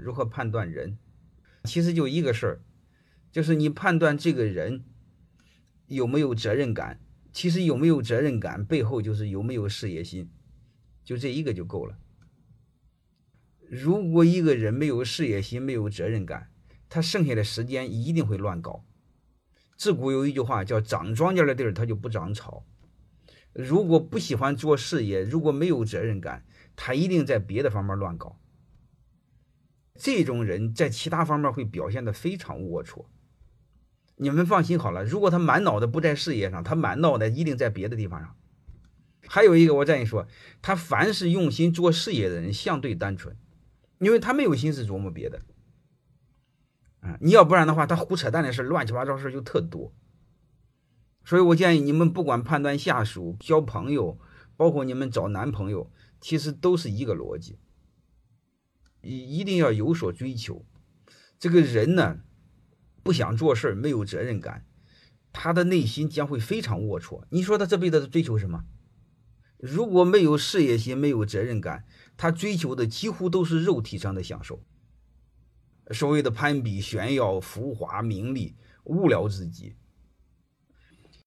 如何判断人？其实就一个事儿，就是你判断这个人有没有责任感。其实有没有责任感，背后就是有没有事业心，就这一个就够了。如果一个人没有事业心，没有责任感，他剩下的时间一定会乱搞。自古有一句话叫“长庄稼的地儿，他就不长草”。如果不喜欢做事业，如果没有责任感，他一定在别的方面乱搞。这种人在其他方面会表现的非常龌龊。你们放心好了，如果他满脑子不在事业上，他满脑袋一定在别的地方上。还有一个，我再跟你说，他凡是用心做事业的人，相对单纯，因为他没有心思琢磨别的。啊，你要不然的话，他胡扯淡的事乱七八糟事就特多。所以我建议你们，不管判断下属、交朋友，包括你们找男朋友，其实都是一个逻辑，一一定要有所追求。这个人呢？不想做事没有责任感，他的内心将会非常龌龊。你说他这辈子追求什么？如果没有事业心，没有责任感，他追求的几乎都是肉体上的享受，所谓的攀比、炫耀、浮华、名利，无聊至极。